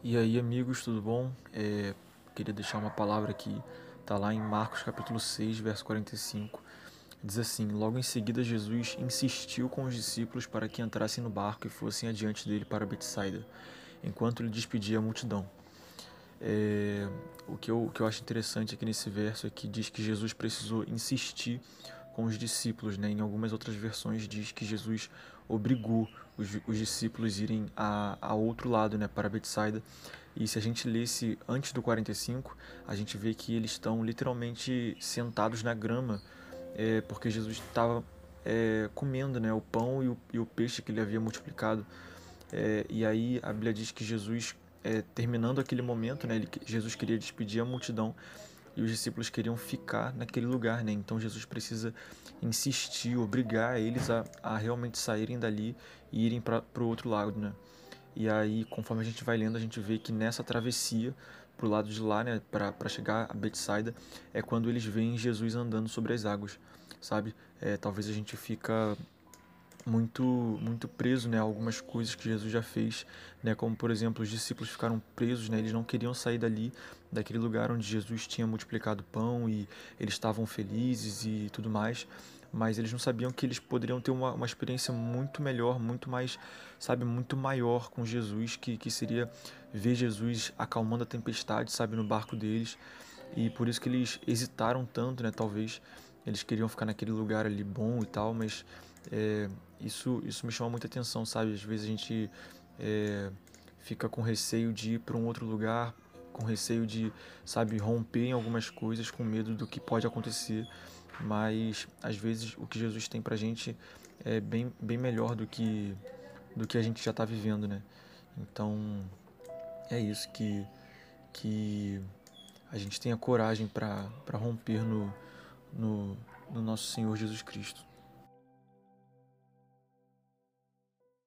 E aí, amigos, tudo bom? É, queria deixar uma palavra aqui, tá lá em Marcos capítulo 6, verso 45. Diz assim: Logo em seguida, Jesus insistiu com os discípulos para que entrassem no barco e fossem adiante dele para Betsaida, enquanto ele despedia a multidão. É, o, que eu, o que eu acho interessante aqui nesse verso é que diz que Jesus precisou insistir com os discípulos. Né? Em algumas outras versões diz que Jesus obrigou os, os discípulos irem a, a outro lado, né, para Betsaida. E se a gente lesse antes do 45, a gente vê que eles estão literalmente sentados na grama, é, porque Jesus estava é, comendo né, o pão e o, e o, peixe que ele havia multiplicado. É, e aí a Bíblia diz que Jesus, é, terminando aquele momento, né, ele, Jesus queria despedir a multidão e os discípulos queriam ficar naquele lugar, né? Então Jesus precisa insistir, obrigar eles a, a realmente saírem dali e irem para o outro lado, né? E aí, conforme a gente vai lendo, a gente vê que nessa travessia para o lado de lá, né, para chegar a Betsaida, é quando eles veem Jesus andando sobre as águas, sabe? É, talvez a gente fica muito muito preso né, algumas coisas que Jesus já fez, né, como por exemplo os discípulos ficaram presos, né, eles não queriam sair dali, daquele lugar onde Jesus tinha multiplicado pão e eles estavam felizes e tudo mais, mas eles não sabiam que eles poderiam ter uma, uma experiência muito melhor, muito mais, sabe, muito maior com Jesus, que, que seria ver Jesus acalmando a tempestade, sabe, no barco deles, e por isso que eles hesitaram tanto, né, talvez, eles queriam ficar naquele lugar ali bom e tal, mas é, isso, isso me chama muita atenção, sabe? Às vezes a gente é, fica com receio de ir para um outro lugar, com receio de, sabe, romper em algumas coisas, com medo do que pode acontecer. Mas às vezes o que Jesus tem para a gente é bem, bem melhor do que, do que a gente já está vivendo, né? Então é isso que, que a gente tenha coragem para romper no, no, no nosso Senhor Jesus Cristo.